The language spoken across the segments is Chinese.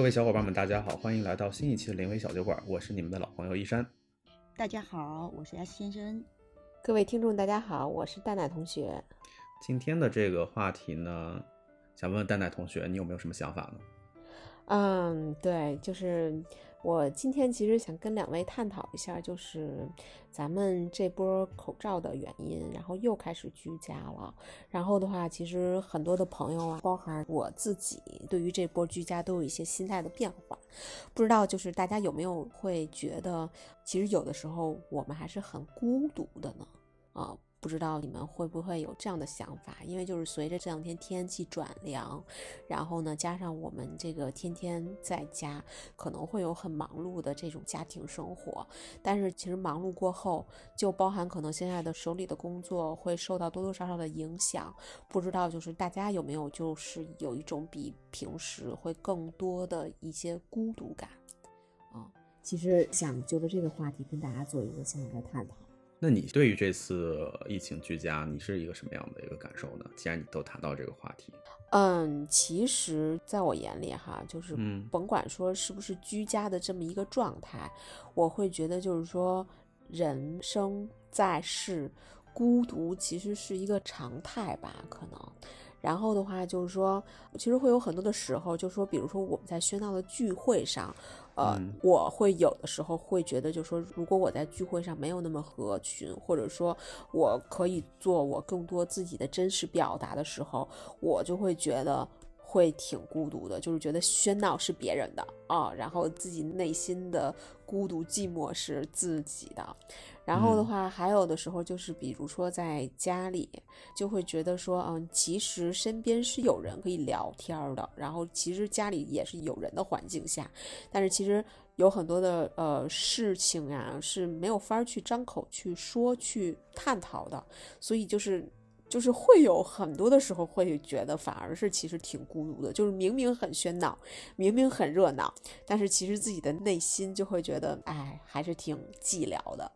各位小伙伴们，大家好，欢迎来到新一期的临危小酒馆，我是你们的老朋友一山。大家好，我是 S 先生。各位听众，大家好，我是蛋奶同学。今天的这个话题呢，想问问蛋奶同学，你有没有什么想法呢？嗯，对，就是我今天其实想跟两位探讨一下，就是咱们这波口罩的原因，然后又开始居家了。然后的话，其实很多的朋友啊，包含我自己，对于这波居家都有一些心态的变化。不知道就是大家有没有会觉得，其实有的时候我们还是很孤独的呢？啊。不知道你们会不会有这样的想法？因为就是随着这两天天气转凉，然后呢，加上我们这个天天在家，可能会有很忙碌的这种家庭生活。但是其实忙碌过后，就包含可能现在的手里的工作会受到多多少少的影响。不知道就是大家有没有就是有一种比平时会更多的一些孤独感啊？其实想就着这个话题跟大家做一个现在的探讨。那你对于这次疫情居家，你是一个什么样的一个感受呢？既然你都谈到这个话题，嗯，其实在我眼里哈，就是甭管说是不是居家的这么一个状态，我会觉得就是说人生在世，孤独其实是一个常态吧，可能。然后的话就是说，其实会有很多的时候，就是说，比如说我们在喧闹的聚会上。呃，我会有的时候会觉得，就是说，如果我在聚会上没有那么合群，或者说我可以做我更多自己的真实表达的时候，我就会觉得会挺孤独的，就是觉得喧闹是别人的啊，然后自己内心的孤独寂寞是自己的。然后的话，还有的时候就是，比如说在家里，就会觉得说，嗯，其实身边是有人可以聊天的，然后其实家里也是有人的环境下，但是其实有很多的呃事情呀是没有法儿去张口去说去探讨的，所以就是就是会有很多的时候会觉得反而是其实挺孤独的，就是明明很喧闹，明明很热闹，但是其实自己的内心就会觉得，哎，还是挺寂寥的。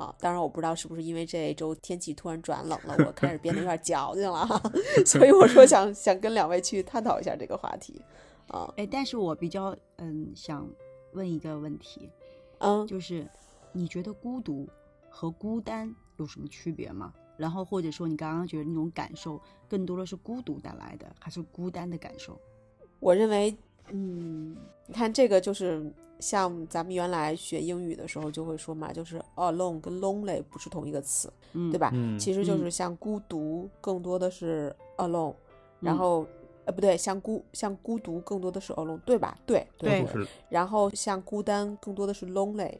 啊，当然我不知道是不是因为这一周天气突然转冷了，我 开始变得有点矫情了，所以我说想想跟两位去探讨一下这个话题。啊，哎，但是我比较嗯想问一个问题，嗯，就是你觉得孤独和孤单有什么区别吗？然后或者说你刚刚觉得那种感受更多的是孤独带来的，还是孤单的感受？我认为，嗯，你看这个就是。像咱们原来学英语的时候就会说嘛，就是 alone 跟 lonely 不是同一个词，对吧？其实就是像孤独更多的是 alone，然后呃不对，像孤像孤独更多的是 alone，对吧？对对。然后像孤单更多的是 lonely，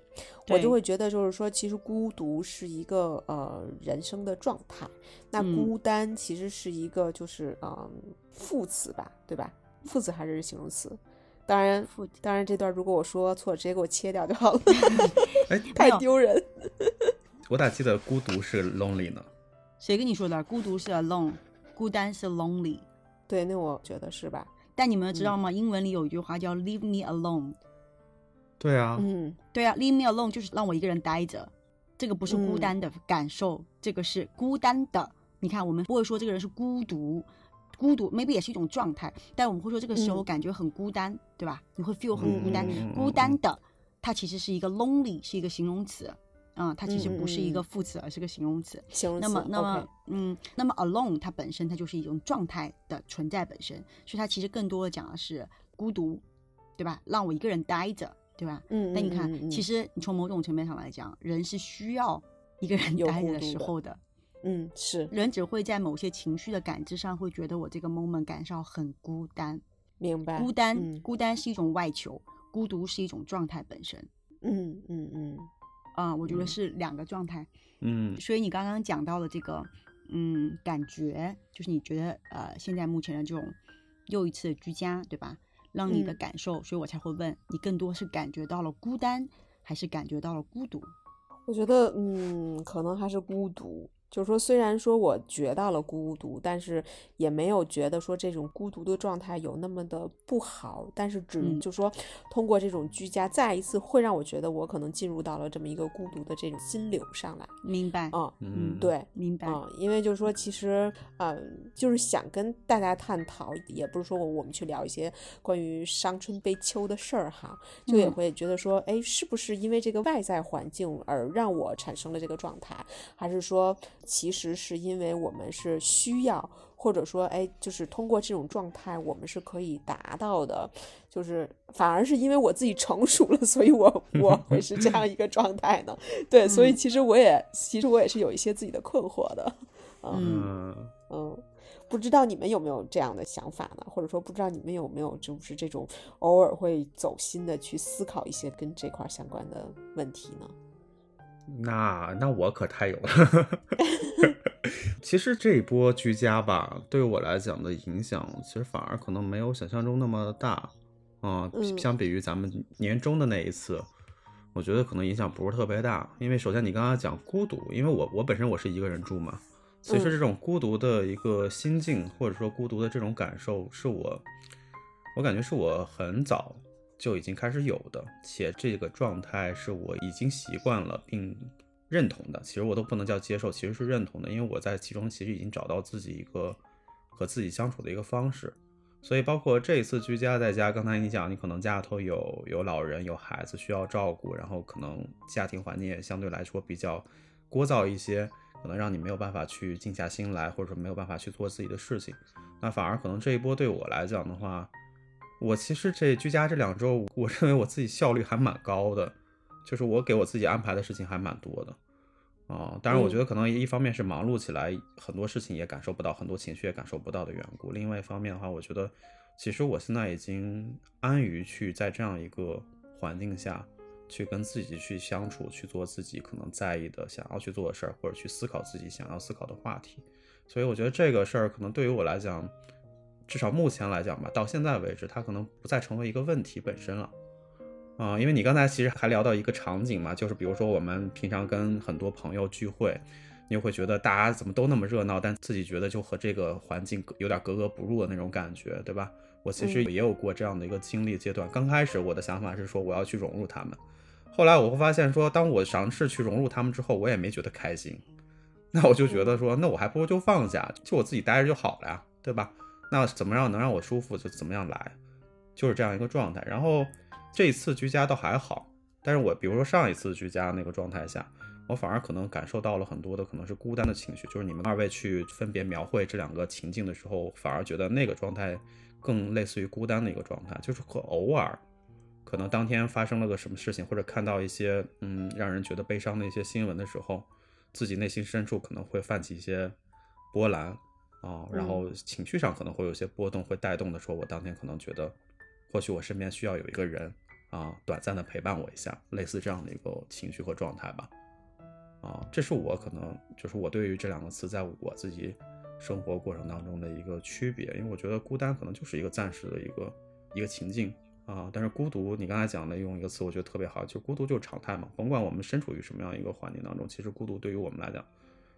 我就会觉得就是说，其实孤独是一个呃人生的状态，那孤单其实是一个就是嗯副词吧，对吧？副词还是形容词？当然，当然，这段如果我说错，直接给我切掉就好了。哎，太丢人。我咋记得孤独是 lonely 呢？谁跟你说的？孤独是 alone，孤单是 lonely。对，那我觉得是吧？但你们知道吗？英文里有一句话叫 leave me alone。对啊，嗯，对啊，leave me alone 就是让我一个人待着。这个不是孤单的感受，这个是孤单的。你看，我们不会说这个人是孤独。孤独，maybe 也是一种状态，但我们会说这个时候感觉很孤单，对吧？你会 feel 很孤单，孤单的，它其实是一个 lonely，是一个形容词，啊，它其实不是一个副词，而是个形容词。形容词。那么，那么，嗯，那么 alone 它本身它就是一种状态的存在本身，所以它其实更多的讲的是孤独，对吧？让我一个人待着，对吧？嗯。那你看，其实你从某种层面上来讲，人是需要一个人待着的时候的。嗯，是人只会在某些情绪的感知上，会觉得我这个 moment 感受很孤单。明白，孤单，孤单是一种外求，孤独是一种状态本身。嗯嗯嗯，啊，我觉得是两个状态。嗯，所以你刚刚讲到的这个，嗯，感觉就是你觉得呃，现在目前的这种又一次的居家，对吧？让你的感受，所以我才会问你，更多是感觉到了孤单，还是感觉到了孤独？我觉得，嗯，可能还是孤独。就是说，虽然说我觉到了孤独，但是也没有觉得说这种孤独的状态有那么的不好。但是只就说通过这种居家，再一次会让我觉得我可能进入到了这么一个孤独的这种心流上来。明白？嗯嗯，对，明白。嗯，因为就是说，其实嗯，就是想跟大家探讨，也不是说我们去聊一些关于伤春悲秋的事儿哈，就也会觉得说，哎，是不是因为这个外在环境而让我产生了这个状态，还是说？其实是因为我们是需要，或者说，哎，就是通过这种状态，我们是可以达到的。就是反而是因为我自己成熟了，所以我 我会是这样一个状态呢。对，所以其实我也，其实我也是有一些自己的困惑的。嗯嗯，不知道你们有没有这样的想法呢？或者说，不知道你们有没有就是这种偶尔会走心的去思考一些跟这块相关的问题呢？那那我可太有了。其实这一波居家吧，对我来讲的影响，其实反而可能没有想象中那么大啊。相比于咱们年终的那一次，我觉得可能影响不是特别大。因为首先你刚刚讲孤独，因为我我本身我是一个人住嘛，其实这种孤独的一个心境，或者说孤独的这种感受，是我我感觉是我很早。就已经开始有的，且这个状态是我已经习惯了并认同的。其实我都不能叫接受，其实是认同的，因为我在其中其实已经找到自己一个和自己相处的一个方式。所以包括这一次居家在家，刚才你讲，你可能家里头有有老人有孩子需要照顾，然后可能家庭环境也相对来说比较聒噪一些，可能让你没有办法去静下心来，或者说没有办法去做自己的事情。那反而可能这一波对我来讲的话。我其实这居家这两周，我认为我自己效率还蛮高的，就是我给我自己安排的事情还蛮多的，啊，当然我觉得可能一方面是忙碌起来，很多事情也感受不到，很多情绪也感受不到的缘故。另外一方面的话，我觉得其实我现在已经安于去在这样一个环境下去跟自己去相处，去做自己可能在意的、想要去做的事儿，或者去思考自己想要思考的话题。所以我觉得这个事儿可能对于我来讲。至少目前来讲吧，到现在为止，它可能不再成为一个问题本身了，啊，因为你刚才其实还聊到一个场景嘛，就是比如说我们平常跟很多朋友聚会，你会觉得大家怎么都那么热闹，但自己觉得就和这个环境有点格格不入的那种感觉，对吧？我其实也有过这样的一个经历阶段。刚开始我的想法是说我要去融入他们，后来我会发现说，当我尝试去融入他们之后，我也没觉得开心，那我就觉得说，那我还不如就放下，就我自己待着就好了呀，对吧？那怎么样能让我舒服就怎么样来，就是这样一个状态。然后这一次居家倒还好，但是我比如说上一次居家那个状态下，我反而可能感受到了很多的可能是孤单的情绪。就是你们二位去分别描绘这两个情境的时候，反而觉得那个状态更类似于孤单的一个状态，就是可偶尔可能当天发生了个什么事情，或者看到一些嗯让人觉得悲伤的一些新闻的时候，自己内心深处可能会泛起一些波澜。啊，然后情绪上可能会有些波动，会带动的说，我当天可能觉得，或许我身边需要有一个人啊，短暂的陪伴我一下，类似这样的一个情绪和状态吧。啊，这是我可能就是我对于这两个词在我自己生活过程当中的一个区别，因为我觉得孤单可能就是一个暂时的一个一个情境啊，但是孤独，你刚才讲的用一个词，我觉得特别好，就孤独就是常态嘛，甭管我们身处于什么样一个环境当中，其实孤独对于我们来讲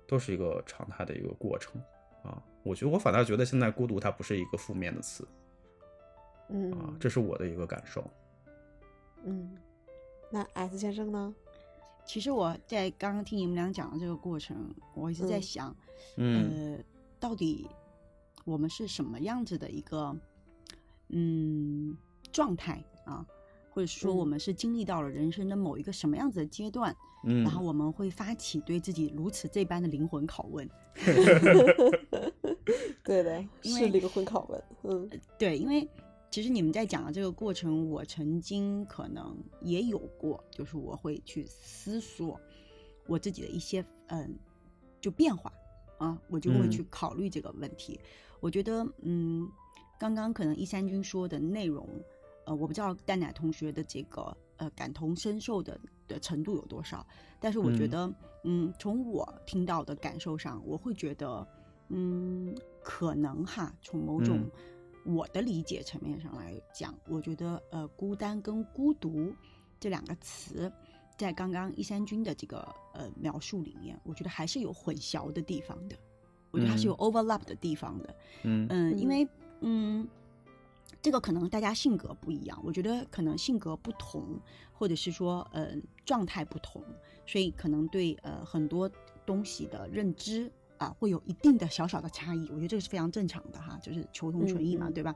都是一个常态的一个过程。啊，我觉得我反倒觉得现在孤独它不是一个负面的词，嗯啊，这是我的一个感受。嗯，那 S 先生呢？其实我在刚刚听你们俩讲的这个过程，我一直在想，呃，到底我们是什么样子的一个嗯状态啊？或者说我们是经历到了人生的某一个什么样子的阶段？嗯，然后我们会发起对自己如此这般的灵魂拷问。对的，是灵魂拷问。嗯，对，因为其实你们在讲的这个过程，我曾经可能也有过，就是我会去思索我自己的一些嗯，就变化啊，我就会去考虑这个问题。我觉得，嗯，刚刚可能一三军说的内容，呃，我不知道蛋奶同学的这个呃感同身受的。的程度有多少？但是我觉得，嗯，从我听到的感受上，我会觉得，嗯，可能哈，从某种我的理解层面上来讲，我觉得，呃，孤单跟孤独这两个词，在刚刚一三君的这个呃描述里面，我觉得还是有混淆的地方的，我觉得它是有 overlap 的地方的。嗯嗯，因为嗯，这个可能大家性格不一样，我觉得可能性格不同，或者是说呃状态不同，所以可能对呃很多东西的认知。啊，会有一定的小小的差异，我觉得这个是非常正常的哈，就是求同存异嘛，对吧？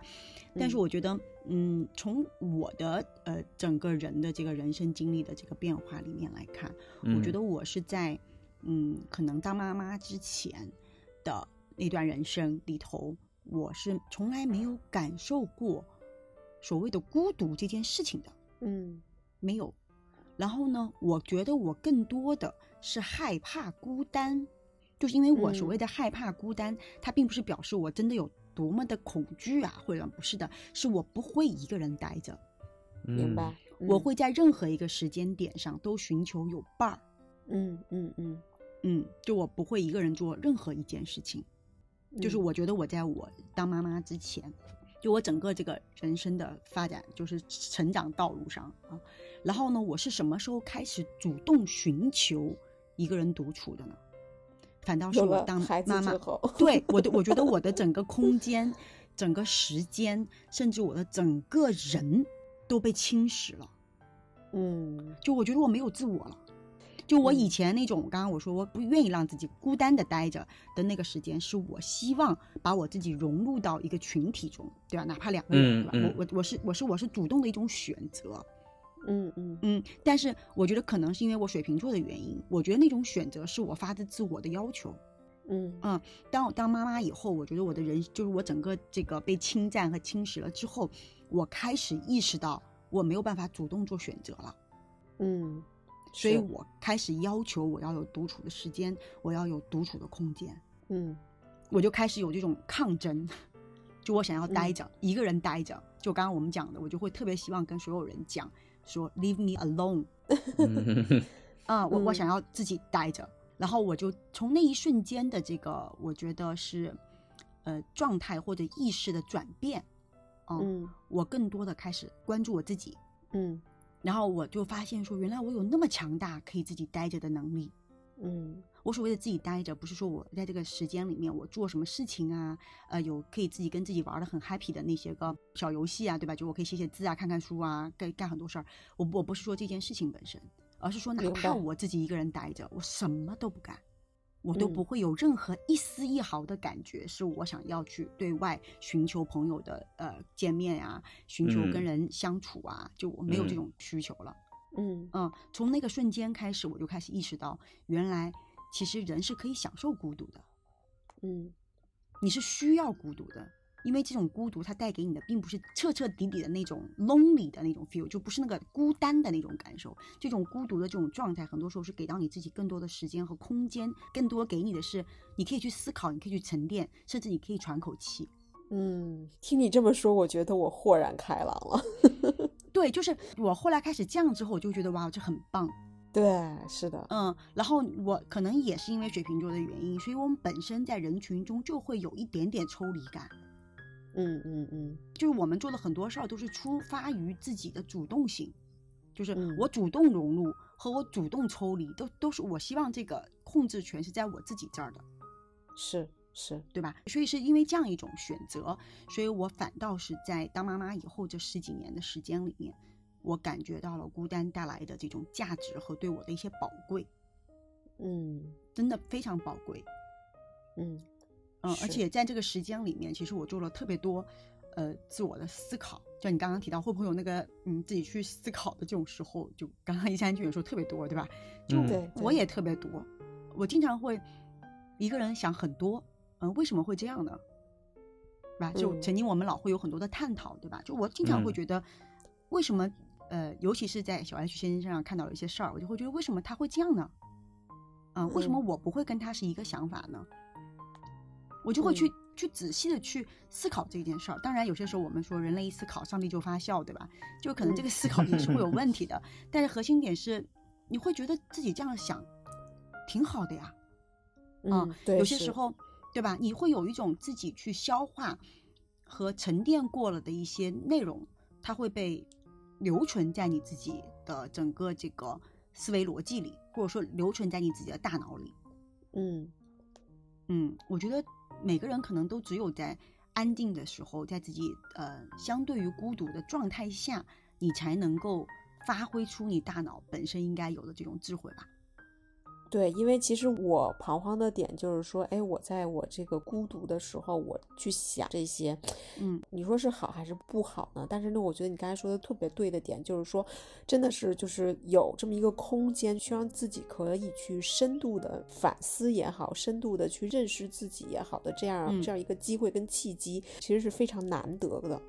但是我觉得，嗯，从我的呃整个人的这个人生经历的这个变化里面来看，我觉得我是在嗯，可能当妈妈之前的那段人生里头，我是从来没有感受过所谓的孤独这件事情的，嗯，没有。然后呢，我觉得我更多的是害怕孤单。就是因为我所谓的害怕孤单，它并不是表示我真的有多么的恐惧啊，或者不是的，是我不会一个人待着。明白？我会在任何一个时间点上都寻求有伴儿。嗯嗯嗯嗯，就我不会一个人做任何一件事情。就是我觉得我在我当妈妈之前，就我整个这个人生的发展，就是成长道路上啊，然后呢，我是什么时候开始主动寻求一个人独处的呢？反倒是我当妈妈，对我 的，我觉得我的整个空间、整个时间，甚至我的整个人都被侵蚀了。嗯，就我觉得我没有自我了。就我以前那种，刚刚我说我不愿意让自己孤单的待着的那个时间，是我希望把我自己融入到一个群体中，对吧？哪怕两个人，对吧？我我我是我是我是主动的一种选择。嗯嗯嗯，但是我觉得可能是因为我水瓶座的原因，我觉得那种选择是我发自自我的要求。嗯嗯，当我当妈妈以后，我觉得我的人就是我整个这个被侵占和侵蚀了之后，我开始意识到我没有办法主动做选择了。嗯，所以我开始要求我要有独处的时间，我要有独处的空间。嗯，我就开始有这种抗争，就我想要待着，一个人待着。就刚刚我们讲的，我就会特别希望跟所有人讲。说 Leave me alone，啊，我我想要自己待着，然后我就从那一瞬间的这个，我觉得是，呃，状态或者意识的转变，嗯，我更多的开始关注我自己，嗯，然后我就发现说，原来我有那么强大可以自己待着的能力，嗯。我所谓的自己待着，不是说我在这个时间里面我做什么事情啊，呃，有可以自己跟自己玩的很 happy 的那些个小游戏啊，对吧？就我可以写写字啊，看看书啊，干干很多事儿。我我不是说这件事情本身，而是说哪怕我自己一个人待着，我什么都不干，我都不会有任何一丝一毫的感觉，是我想要去对外寻求朋友的呃见面呀，寻求跟人相处啊，就我没有这种需求了。嗯。嗯，从那个瞬间开始，我就开始意识到，原来。其实人是可以享受孤独的，嗯，你是需要孤独的，因为这种孤独它带给你的并不是彻彻底底的那种 lonely 的那种 feel，就不是那个孤单的那种感受。这种孤独的这种状态，很多时候是给到你自己更多的时间和空间，更多给你的是你可以去思考，你可以去沉淀，甚至你可以喘口气。嗯，听你这么说，我觉得我豁然开朗了。对，就是我后来开始这样之后，我就觉得哇，这很棒。对，是的，嗯，然后我可能也是因为水瓶座的原因，所以我们本身在人群中就会有一点点抽离感。嗯嗯嗯，就是我们做的很多事儿都是出发于自己的主动性，就是我主动融入和我主动抽离，都都是我希望这个控制权是在我自己这儿的。是是，对吧？所以是因为这样一种选择，所以我反倒是在当妈妈以后这十几年的时间里面。我感觉到了孤单带来的这种价值和对我的一些宝贵，嗯，真的非常宝贵，嗯嗯，而且在这个时间里面，其实我做了特别多，呃，自我的思考。就你刚刚提到，会不会有那个嗯自己去思考的这种时候？就刚刚一三句也说特别多，对吧？就我也特别多，我经常会一个人想很多，嗯，为什么会这样呢？对吧？就曾经我们老会有很多的探讨，对吧？就我经常会觉得，为什么？呃，尤其是在小 H 先生身上看到了一些事儿，我就会觉得为什么他会这样呢？嗯，为什么我不会跟他是一个想法呢？我就会去去仔细的去思考这件事儿。当然，有些时候我们说人类一思考，上帝就发笑，对吧？就可能这个思考也是会有问题的。但是核心点是，你会觉得自己这样想挺好的呀。嗯，有些时候，对吧？你会有一种自己去消化和沉淀过了的一些内容，它会被。留存在你自己的整个这个思维逻辑里，或者说留存在你自己的大脑里。嗯嗯，我觉得每个人可能都只有在安静的时候，在自己呃相对于孤独的状态下，你才能够发挥出你大脑本身应该有的这种智慧吧。对，因为其实我彷徨的点就是说，哎，我在我这个孤独的时候，我去想这些，嗯，你说是好还是不好呢？但是呢，我觉得你刚才说的特别对的点，就是说，真的是就是有这么一个空间，去让自己可以去深度的反思也好，深度的去认识自己也好的这样这样一个机会跟契机，其实是非常难得的。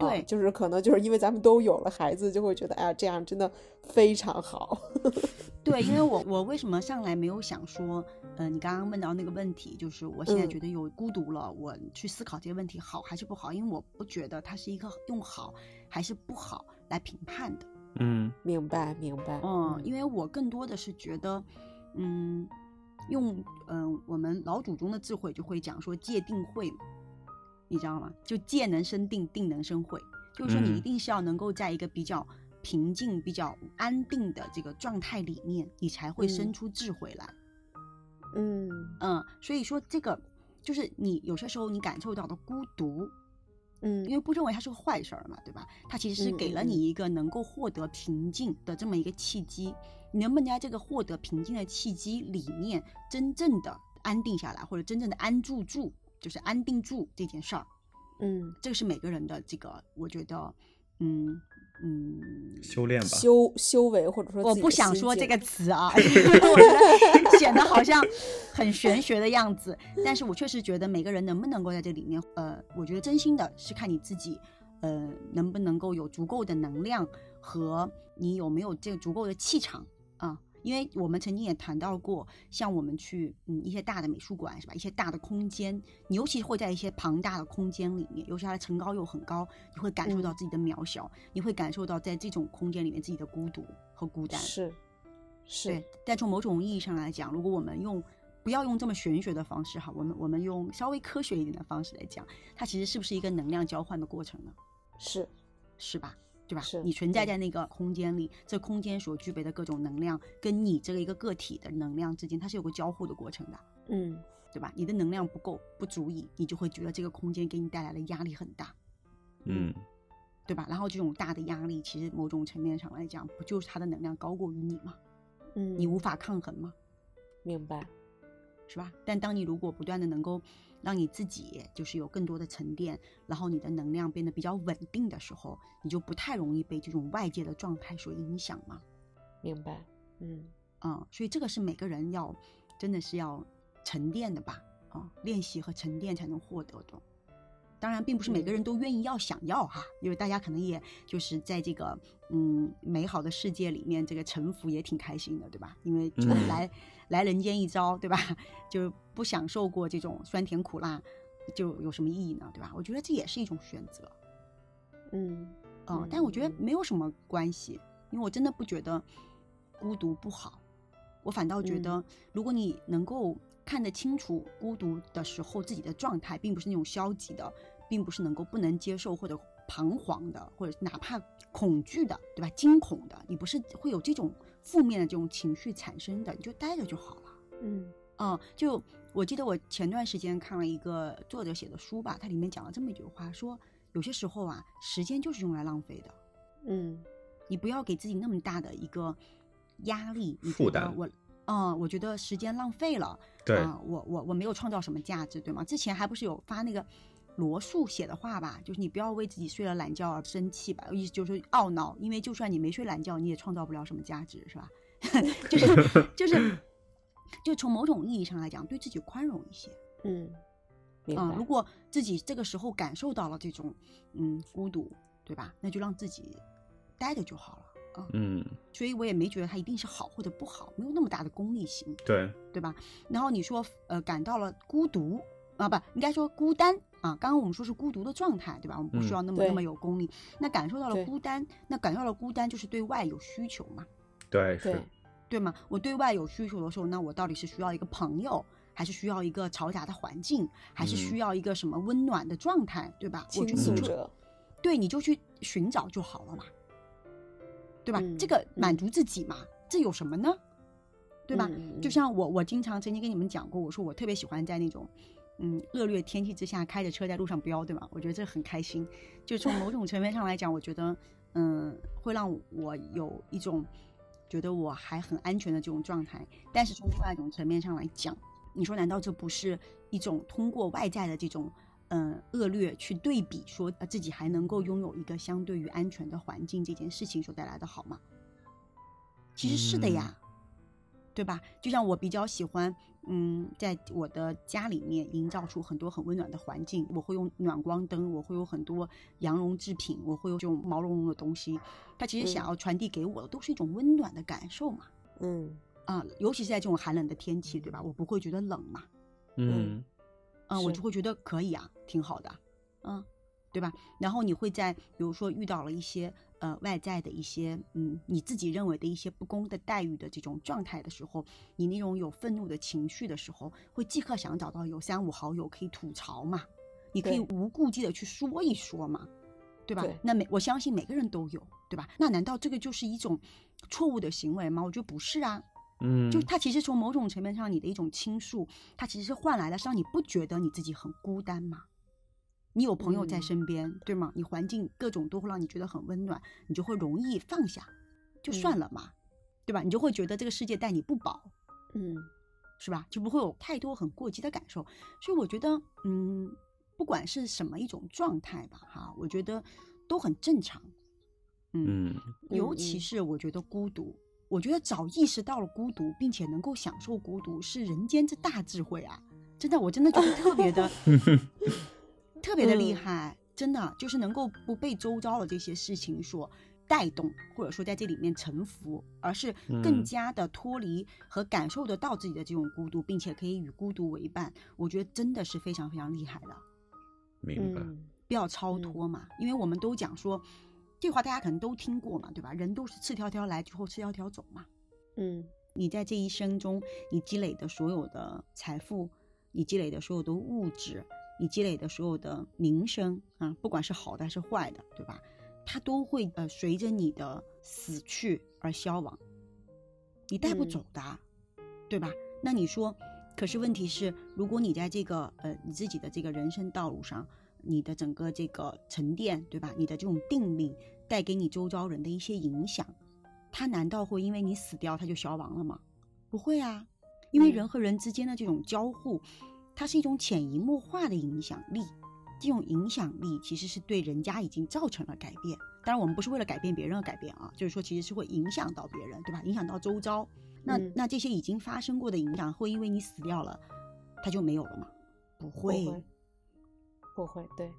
对，就是可能就是因为咱们都有了孩子，就会觉得哎呀，这样真的非常好。对，因为我我为什么上来没有想说，呃，你刚刚问到那个问题，就是我现在觉得有孤独了，我去思考这些问题好还是不好？因为我不觉得它是一个用好还是不好来评判的。嗯，明白明白。嗯，因为我更多的是觉得，嗯，用嗯我们老祖宗的智慧就会讲说戒定慧嘛。你知道吗？就戒能生定，定能生慧，就是说你一定是要能够在一个比较平静、比较安定的这个状态里面，你才会生出智慧来。嗯嗯，所以说这个就是你有些时候你感受到的孤独，嗯，因为不认为它是个坏事儿嘛，对吧？它其实是给了你一个能够获得平静的这么一个契机。你能不能在这个获得平静的契机里面，真正的安定下来，或者真正的安住住？就是安定住这件事儿，嗯，这个是每个人的这个，我觉得，嗯嗯，修炼吧，修修为或者说，我不想说这个词啊，我觉得显得好像很玄学的样子。但是我确实觉得每个人能不能够在这里面，呃，我觉得真心的是看你自己，呃，能不能够有足够的能量和你有没有这个足够的气场啊。因为我们曾经也谈到过，像我们去嗯一些大的美术馆是吧，一些大的空间，你尤其会在一些庞大的空间里面，尤其它的层高又很高，你会感受到自己的渺小，你会感受到在这种空间里面自己的孤独和孤单。是，是。但从某种意义上来讲，如果我们用不要用这么玄学的方式哈，我们我们用稍微科学一点的方式来讲，它其实是不是一个能量交换的过程呢？是，是吧？对吧？你存在在那个空间里，这空间所具备的各种能量，跟你这个一个个体的能量之间，它是有个交互的过程的。嗯，对吧？你的能量不够，不足以，你就会觉得这个空间给你带来的压力很大。嗯，对吧？然后这种大的压力，其实某种层面上来讲，不就是它的能量高过于你吗？嗯，你无法抗衡吗？明白，是吧？但当你如果不断的能够。让你自己就是有更多的沉淀，然后你的能量变得比较稳定的时候，你就不太容易被这种外界的状态所影响嘛。明白，嗯嗯，所以这个是每个人要真的是要沉淀的吧？啊，练习和沉淀才能获得的。当然，并不是每个人都愿意要想要哈，因为大家可能也就是在这个嗯美好的世界里面，这个沉浮也挺开心的，对吧？因为就来。来人间一遭，对吧？就不享受过这种酸甜苦辣，就有什么意义呢？对吧？我觉得这也是一种选择。嗯嗯，但我觉得没有什么关系，因为我真的不觉得孤独不好，我反倒觉得，如果你能够看得清楚孤独的时候自己的状态，并不是那种消极的，并不是能够不能接受或者彷徨的，或者哪怕恐惧的，对吧？惊恐的，你不是会有这种。负面的这种情绪产生的，你就待着就好了。嗯嗯，就我记得我前段时间看了一个作者写的书吧，它里面讲了这么一句话，说有些时候啊，时间就是用来浪费的。嗯，你不要给自己那么大的一个压力负担。我，嗯，我觉得时间浪费了。对，我我我没有创造什么价值，对吗？之前还不是有发那个。罗素写的话吧，就是你不要为自己睡了懒觉而生气吧，意思就是懊恼，因为就算你没睡懒觉，你也创造不了什么价值，是吧？就是就是，就从某种意义上来讲，对自己宽容一些。嗯，嗯，如果自己这个时候感受到了这种嗯孤独，对吧？那就让自己待着就好了啊。嗯，所以我也没觉得它一定是好或者不好，没有那么大的功利性。对，对吧？然后你说呃感到了孤独啊，不应该说孤单。啊，刚刚我们说是孤独的状态，对吧？我们不需要那么那么有功利。那感受到了孤单，那感受到了孤单就是对外有需求嘛？对，是，对吗？我对外有需求的时候，那我到底是需要一个朋友，还是需要一个嘈杂的环境，还是需要一个什么温暖的状态，对吧？倾诉者，对，你就去寻找就好了嘛，对吧？这个满足自己嘛，这有什么呢？对吧？就像我，我经常曾经跟你们讲过，我说我特别喜欢在那种，嗯，恶劣天气之下开着车在路上飙，对吧？我觉得这很开心。就从某种层面上来讲，我觉得，嗯，会让我有一种觉得我还很安全的这种状态。但是从另外一种层面上来讲，你说难道这不是一种通过外在的这种，嗯，恶劣去对比，说自己还能够拥有一个相对于安全的环境这件事情所带来的好吗？其实是的呀。对吧？就像我比较喜欢，嗯，在我的家里面营造出很多很温暖的环境。我会用暖光灯，我会有很多羊绒制品，我会有这种毛茸茸的东西。它其实想要传递给我的都是一种温暖的感受嘛。嗯啊，尤其是在这种寒冷的天气，对吧？我不会觉得冷嘛。嗯嗯，我就会觉得可以啊，挺好的。嗯，对吧？然后你会在比如说遇到了一些。呃，外在的一些，嗯，你自己认为的一些不公的待遇的这种状态的时候，你那种有愤怒的情绪的时候，会即刻想找到有三五好友可以吐槽嘛？你可以无顾忌的去说一说嘛，对吧？那每我相信每个人都有，对吧？那难道这个就是一种错误的行为吗？我觉得不是啊，嗯，就他其实从某种层面上，你的一种倾诉，他其实是换来了让你不觉得你自己很孤单嘛。你有朋友在身边，对吗？你环境各种都会让你觉得很温暖，你就会容易放下，就算了嘛，对吧？你就会觉得这个世界待你不薄，嗯，是吧？就不会有太多很过激的感受。所以我觉得，嗯，不管是什么一种状态吧，哈，我觉得都很正常。嗯，尤其是我觉得孤独，我觉得早意识到了孤独，并且能够享受孤独，是人间之大智慧啊！真的，我真的觉得特别的。特别的厉害，真的就是能够不被周遭的这些事情所带动，或者说在这里面沉浮，而是更加的脱离和感受得到自己的这种孤独，并且可以与孤独为伴。我觉得真的是非常非常厉害的。明白，不要超脱嘛，因为我们都讲说，这话大家可能都听过嘛，对吧？人都是赤条条来之后赤条条走嘛。嗯，你在这一生中，你积累的所有的财富，你积累的所有的物质。你积累的所有的名声啊，不管是好的还是坏的，对吧？它都会呃随着你的死去而消亡，你带不走的，对吧？那你说，可是问题是，如果你在这个呃你自己的这个人生道路上，你的整个这个沉淀，对吧？你的这种定力带给你周遭人的一些影响，它难道会因为你死掉它就消亡了吗？不会啊，因为人和人之间的这种交互。它是一种潜移默化的影响力，这种影响力其实是对人家已经造成了改变。当然，我们不是为了改变别人而改变啊，就是说其实是会影响到别人，对吧？影响到周遭。那那这些已经发生过的影响，会因为你死掉了，它就没有了吗？不会，不会，对，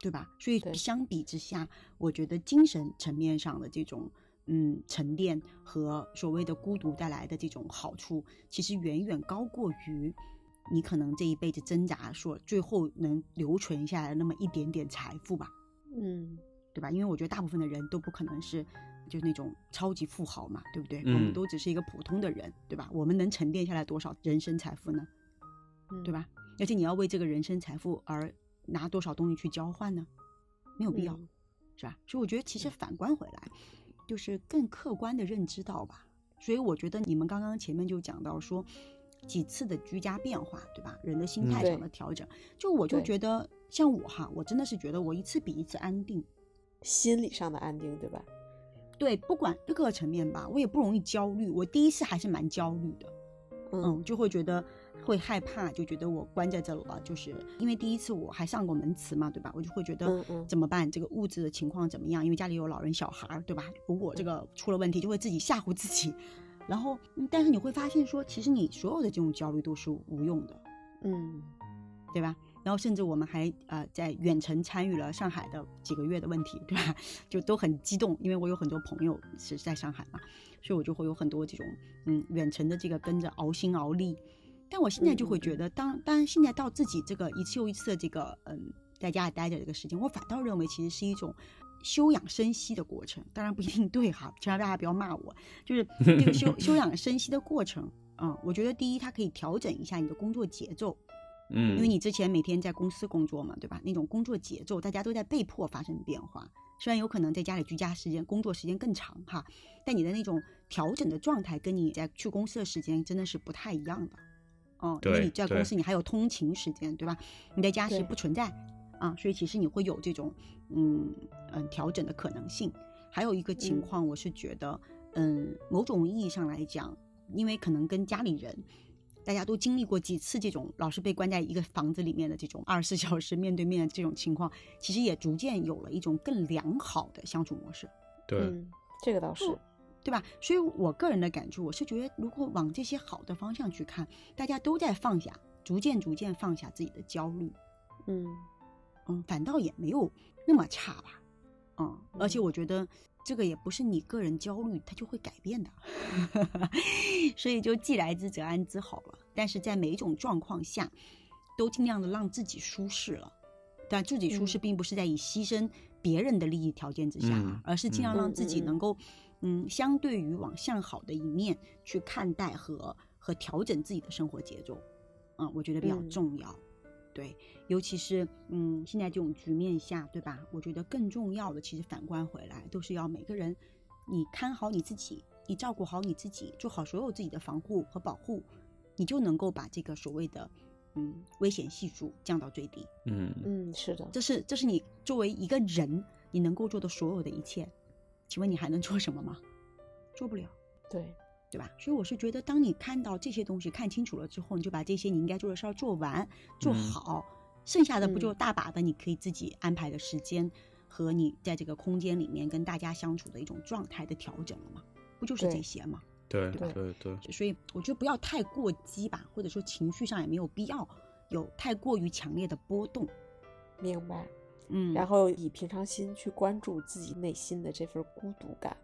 对吧？所以相比之下，我觉得精神层面上的这种嗯沉淀和所谓的孤独带来的这种好处，其实远远高过于。你可能这一辈子挣扎，所最后能留存下来那么一点点财富吧，嗯，对吧？因为我觉得大部分的人都不可能是就那种超级富豪嘛，对不对？我们都只是一个普通的人，对吧？我们能沉淀下来多少人生财富呢？对吧？而且你要为这个人生财富而拿多少东西去交换呢？没有必要，是吧？所以我觉得其实反观回来，就是更客观的认知到吧。所以我觉得你们刚刚前面就讲到说。几次的居家变化，对吧？人的心态上的调整，就我就觉得，像我哈，我真的是觉得我一次比一次安定，心理上的安定，对吧？对，不管各个层面吧，我也不容易焦虑。我第一次还是蛮焦虑的，嗯，就会觉得会害怕，就觉得我关在这了，就是因为第一次我还上过门磁嘛，对吧？我就会觉得怎么办？这个物质的情况怎么样？因为家里有老人小孩，对吧？如果这个出了问题，就会自己吓唬自己。然后，但是你会发现说，其实你所有的这种焦虑都是无用的，嗯，对吧？然后甚至我们还呃在远程参与了上海的几个月的问题，对吧？就都很激动，因为我有很多朋友是在上海嘛，所以我就会有很多这种嗯远程的这个跟着熬心熬力。但我现在就会觉得，当当然现在到自己这个一次又一次的这个嗯在家里待着这个时间，我反倒认为其实是一种。休养生息的过程，当然不一定对哈，希望大家不要骂我。就是这个休 休养生息的过程，嗯，我觉得第一，它可以调整一下你的工作节奏，嗯，因为你之前每天在公司工作嘛，对吧？那种工作节奏，大家都在被迫发生变化，虽然有可能在家里居家时间、工作时间更长哈，但你的那种调整的状态跟你在去公司的时间真的是不太一样的。哦，因为你在公司你还有通勤时间，对吧？你在家是不存在啊，所以其实你会有这种嗯嗯调整的可能性。还有一个情况，我是觉得，嗯，某种意义上来讲，因为可能跟家里人。大家都经历过几次这种老是被关在一个房子里面的这种二十四小时面对面的这种情况，其实也逐渐有了一种更良好的相处模式。对，这个倒是，对吧？所以我个人的感触，我是觉得，如果往这些好的方向去看，大家都在放下，逐渐逐渐放下自己的焦虑，嗯嗯，反倒也没有那么差吧。嗯，而且我觉得。这个也不是你个人焦虑，它就会改变的，所以就既来之则安之好了。但是在每一种状况下，都尽量的让自己舒适了。但自己舒适，并不是在以牺牲别人的利益条件之下，而是尽量让自己能够，嗯，相对于往向好的一面去看待和和调整自己的生活节奏。嗯，我觉得比较重要。对，尤其是嗯，现在这种局面下，对吧？我觉得更重要的，其实反观回来，都是要每个人，你看好你自己，你照顾好你自己，做好所有自己的防护和保护，你就能够把这个所谓的嗯危险系数降到最低。嗯嗯，是的，这是这是你作为一个人你能够做的所有的一切。请问你还能做什么吗？做不了。对。对吧？所以我是觉得，当你看到这些东西看清楚了之后，你就把这些你应该做的事儿做完、做好，剩下的不就大把的你可以自己安排的时间和你在这个空间里面跟大家相处的一种状态的调整了吗？不就是这些吗？对对对。所以我觉得不要太过激吧，或者说情绪上也没有必要有太过于强烈的波动。明白。嗯，然后以平常心去关注自己内心的这份孤独感，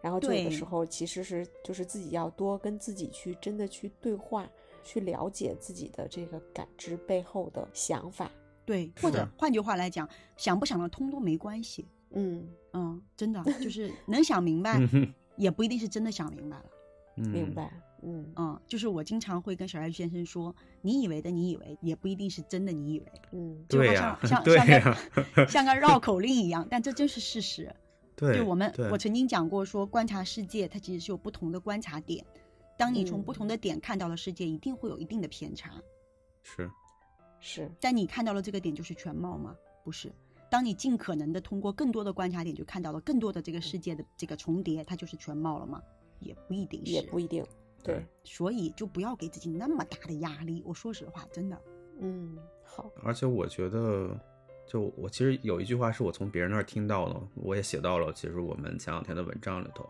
然后这个时候其实是就是自己要多跟自己去真的去对话，去了解自己的这个感知背后的想法。对，或者换句话来讲，想不想得通都没关系。嗯嗯，真的就 是能想明白，也不一定是真的想明白了。明白。嗯嗯，就是我经常会跟小艾先生说，你以为的你以为，也不一定是真的你以为。嗯，就好像 像像个像个绕口令一样，但这真是事实。对，就我们我曾经讲过，说观察世界，它其实是有不同的观察点。当你从不同的点看到了世界，一定会有一定的偏差。是，是。但你看到了这个点就是全貌吗？不是。当你尽可能的通过更多的观察点，就看到了更多的这个世界的这个重叠，它就是全貌了吗？也不一定是。也不一定。对，所以就不要给自己那么大的压力。我说实话，真的，嗯，好。而且我觉得，就我其实有一句话是我从别人那儿听到的，我也写到了，其实我们前两天的文章里头，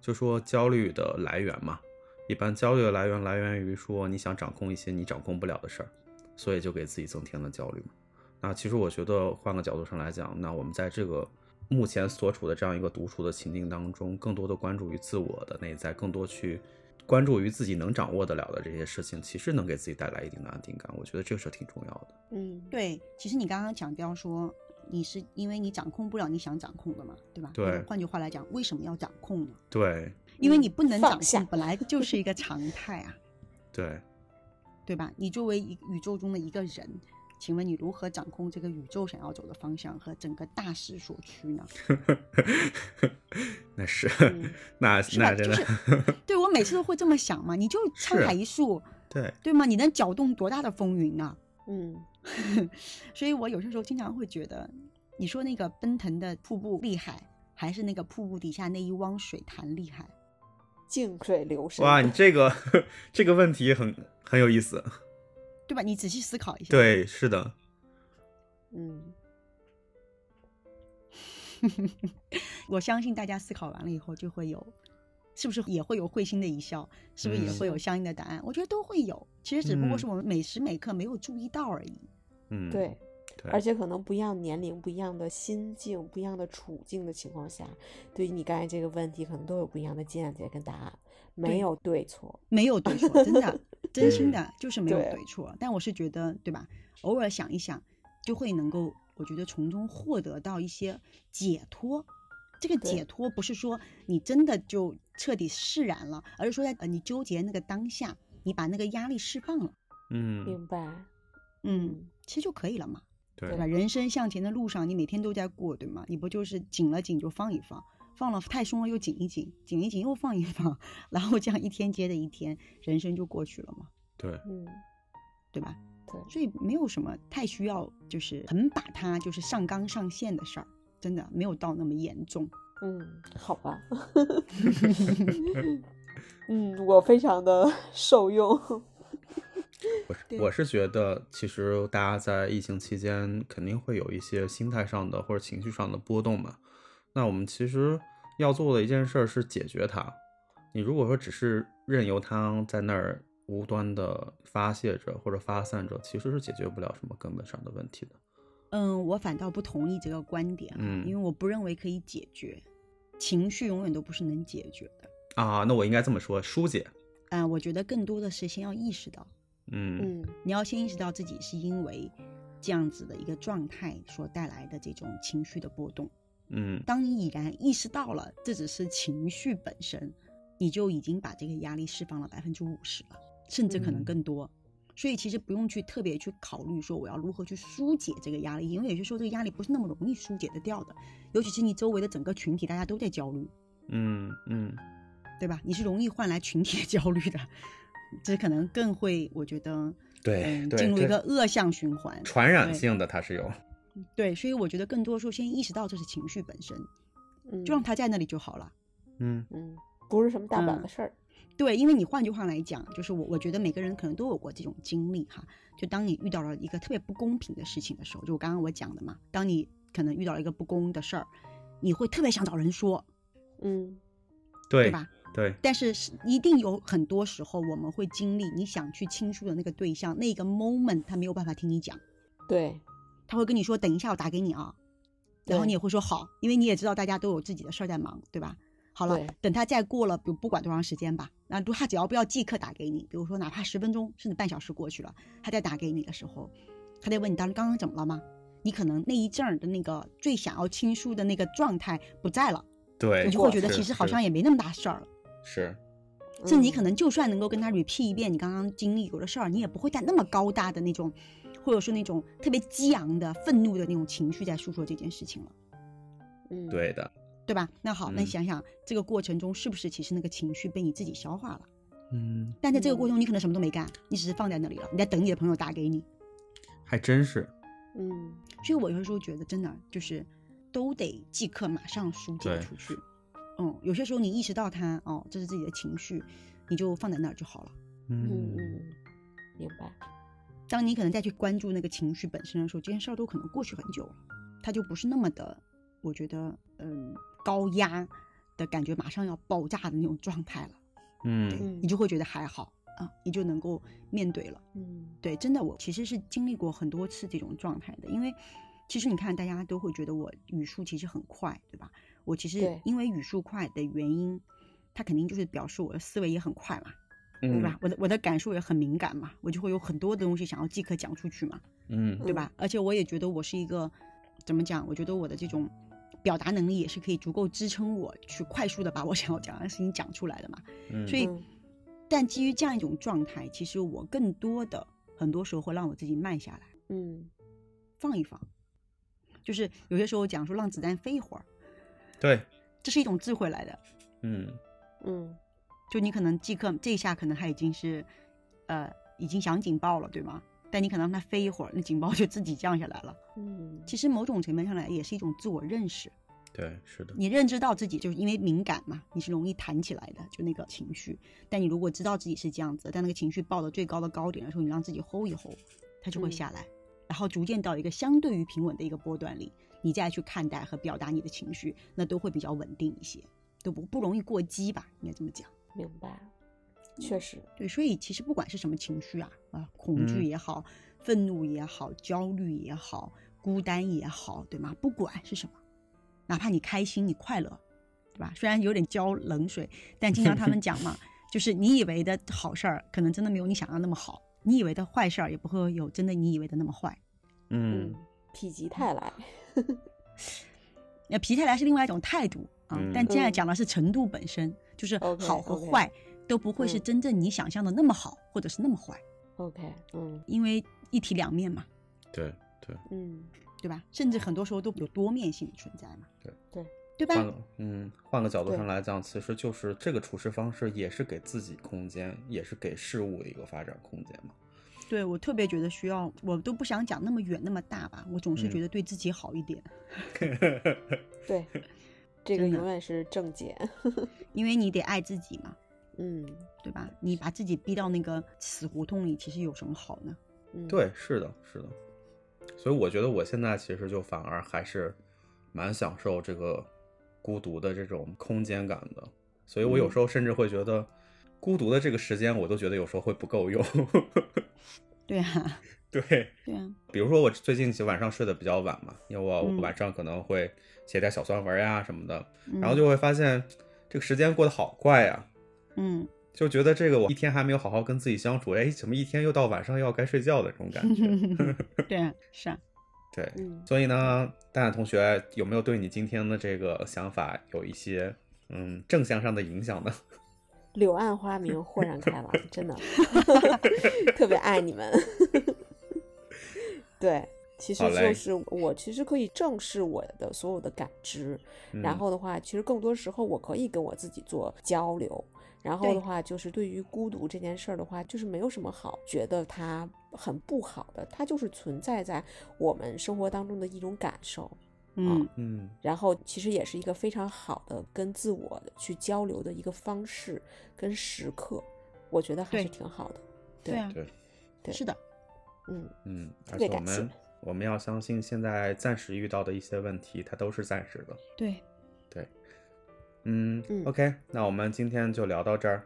就说焦虑的来源嘛，一般焦虑的来源来源于说你想掌控一些你掌控不了的事儿，所以就给自己增添了焦虑嘛。那其实我觉得换个角度上来讲，那我们在这个目前所处的这样一个独处的情境当中，更多的关注于自我的内在，更多去。关注于自己能掌握得了的这些事情，其实能给自己带来一定的安定感。我觉得这个是挺重要的。嗯，对。其实你刚刚强调说，你是因为你掌控不了你想掌控的嘛，对吧？对。换句话来讲，为什么要掌控呢？对。因为你不能掌控，本来就是一个常态啊。对。对吧？你作为一宇宙中的一个人。请问你如何掌控这个宇宙想要走的方向和整个大势所趋呢？那是，那那真的，对我每次都会这么想嘛。你就沧海一粟，对对吗？你能搅动多大的风云呢？嗯，所以我有些时候经常会觉得，你说那个奔腾的瀑布厉害，还是那个瀑布底下那一汪水潭厉害？静水流深。哇，你这个这个问题很很有意思。对吧？你仔细思考一下。对，是的。嗯，我相信大家思考完了以后，就会有，是不是也会有会心的一笑？是不是也会有相应的答案？我觉得都会有。其实只不过是我们每时每刻没有注意到而已。嗯，对。而且可能不一样年龄、不一样的心境、不一样的处境的情况下，对于你刚才这个问题，可能都有不一样的见解跟答案。没有对错，没有对错，真的，真心的，就是没有对错。但我是觉得，对吧？偶尔想一想，就会能够，我觉得从中获得到一些解脱。这个解脱不是说你真的就彻底释然了，而是说在呃你纠结那个当下，你把那个压力释放了。嗯，明白。嗯，其实就可以了嘛。对吧？人生向前的路上，你每天都在过，对吗？你不就是紧了紧就放一放，放了太松了又紧一紧，紧一紧又放一放，然后这样一天接着一天，人生就过去了嘛？对，嗯，对吧？对，所以没有什么太需要，就是很把它就是上纲上线的事儿，真的没有到那么严重。嗯，好吧。嗯，我非常的受用。我是我是觉得，其实大家在疫情期间肯定会有一些心态上的或者情绪上的波动嘛。那我们其实要做的一件事是解决它。你如果说只是任由它在那儿无端的发泄着或者发散着，其实是解决不了什么根本上的问题的。嗯，我反倒不同意这个观点，嗯，因为我不认为可以解决，情绪永远都不是能解决的啊。那我应该这么说，疏解。嗯，我觉得更多的是先要意识到。嗯嗯，你要先意识到自己是因为这样子的一个状态所带来的这种情绪的波动。嗯，当你已然意识到了这只是情绪本身，你就已经把这个压力释放了百分之五十了，甚至可能更多。所以其实不用去特别去考虑说我要如何去疏解这个压力，因为有些时候这个压力不是那么容易疏解的掉的，尤其是你周围的整个群体大家都在焦虑。嗯嗯，对吧？你是容易换来群体的焦虑的。这可能更会，我觉得对，进入一个恶性循环，传染性的它是有。对，所以我觉得更多时候先意识到这是情绪本身，嗯，就让它在那里就好了。嗯嗯，不是什么大不了的事儿。对，因为你换句话来讲，就是我我觉得每个人可能都有过这种经历哈。就当你遇到了一个特别不公平的事情的时候，就我刚刚我讲的嘛，当你可能遇到了一个不公的事儿，你会特别想找人说，嗯，对吧？对，但是一定有很多时候，我们会经历你想去倾诉的那个对象，那个 moment 他没有办法听你讲，对，他会跟你说等一下我打给你啊，然后你也会说好，因为你也知道大家都有自己的事儿在忙，对吧？好了，等他再过了，比如不管多长时间吧，那他只要不要即刻打给你，比如说哪怕十分钟甚至半小时过去了，他再打给你的时候，他在问你当时刚刚怎么了吗？你可能那一阵儿的那个最想要倾诉的那个状态不在了，对，你就会觉得其实好像也没那么大事儿了。是，甚至你可能就算能够跟他 repeat 一遍你刚刚经历过的事儿，你也不会带那么高大的那种，或者是那种特别激昂的、愤怒的那种情绪在诉说这件事情了。嗯，对的，对吧？那好，那你想想这个过程中是不是其实那个情绪被你自己消化了？嗯。但在这个过程中，你可能什么都没干，你只是放在那里了，你在等你的朋友打给你。还真是。嗯。所以我有时候觉得，真的就是都得即刻马上疏解出去。嗯，有些时候你意识到它哦，这是自己的情绪，你就放在那儿就好了。嗯嗯，明白。当你可能再去关注那个情绪本身的时候，这件事儿都可能过去很久了，它就不是那么的，我觉得嗯高压的感觉，马上要爆炸的那种状态了。嗯，你就会觉得还好啊，你就能够面对了。嗯，对，真的，我其实是经历过很多次这种状态的，因为其实你看，大家都会觉得我语速其实很快，对吧？我其实因为语速快的原因，它肯定就是表示我的思维也很快嘛，对吧？我的我的感受也很敏感嘛，我就会有很多的东西想要即刻讲出去嘛，嗯，对吧？而且我也觉得我是一个怎么讲？我觉得我的这种表达能力也是可以足够支撑我去快速的把我 想要讲的事情讲出来的嘛。嗯，所以，但基于这样一种状态，其实我更多的很多时候会让我自己慢下来，嗯，放一放，就是有些时候讲说让子弹飞一会儿。对，这是一种智慧来的。嗯嗯，就你可能即刻这一下可能他已经是，呃，已经响警报了，对吗？但你可能让他飞一会儿，那警报就自己降下来了。嗯，其实某种层面上来也是一种自我认识。对，是的。你认知到自己就是因为敏感嘛，你是容易弹起来的，就那个情绪。但你如果知道自己是这样子，但那个情绪爆到最高的高点的时候，你让自己 hold 一 hold，它就会下来，然后逐渐到一个相对于平稳的一个波段里。你再去看待和表达你的情绪，那都会比较稳定一些，都不不容易过激吧？应该这么讲。明白，确实对。所以其实不管是什么情绪啊，啊，恐惧也好，愤怒也好，焦虑也好，孤单也好，对吗？不管是什么，哪怕你开心、你快乐，对吧？虽然有点浇冷水，但经常他们 讲嘛，就是你以为的好事儿，可能真的没有你想象那么好；你以为的坏事儿，也不会有真的你以为的那么坏。嗯，否极泰来。那皮泰来是另外一种态度啊，但现在讲的是程度本身，就是好和坏都不会是真正你想象的那么好，或者是那么坏。OK，嗯，因为一体两面嘛。对，对，嗯，对吧？甚至很多时候都有多面性的存在嘛。对对对吧？换个嗯，换个角度上来讲，其实就是这个处事方式也是给自己空间，也是给事物的一个发展空间嘛。对我特别觉得需要，我都不想讲那么远那么大吧，我总是觉得对自己好一点。对，这个永远是正解，因为你得爱自己嘛。嗯，对吧？你把自己逼到那个死胡同里，其实有什么好呢？嗯，对，是的，是的。所以我觉得我现在其实就反而还是蛮享受这个孤独的这种空间感的。所以我有时候甚至会觉得，孤独的这个时间，我都觉得有时候会不够用。对啊，对，对啊。比如说我最近晚上睡得比较晚嘛，因为我晚上可能会写点小算文呀什么的，然后就会发现这个时间过得好快呀。嗯，就觉得这个我一天还没有好好跟自己相处，哎，怎么一天又到晚上要该睡觉的这种感觉？对啊，是啊，对，所以呢，蛋蛋同学有没有对你今天的这个想法有一些嗯正向上的影响呢？柳暗花明，豁然开朗，真的 特别爱你们。对，其实就是我其实可以正视我的所有的感知，然后的话，其实更多时候我可以跟我自己做交流。然后的话，就是对于孤独这件事儿的话，就是没有什么好觉得它很不好的，它就是存在在我们生活当中的一种感受，嗯嗯。然后其实也是一个非常好的跟自我去交流的一个方式跟时刻，我觉得还是挺好的。对啊，对对，是的，嗯嗯。而且我们我们要相信，现在暂时遇到的一些问题，它都是暂时的。对对。嗯，OK，那我们今天就聊到这儿。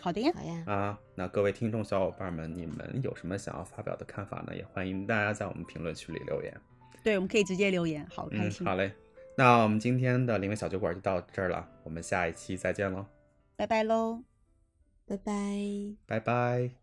好的呀，好呀。啊，那各位听众小伙伴们，你们有什么想要发表的看法呢？也欢迎大家在我们评论区里留言。对，我们可以直接留言，好开心。好嘞，那我们今天的灵魂小酒馆就到这儿了，我们下一期再见喽，拜拜喽，拜拜，拜拜。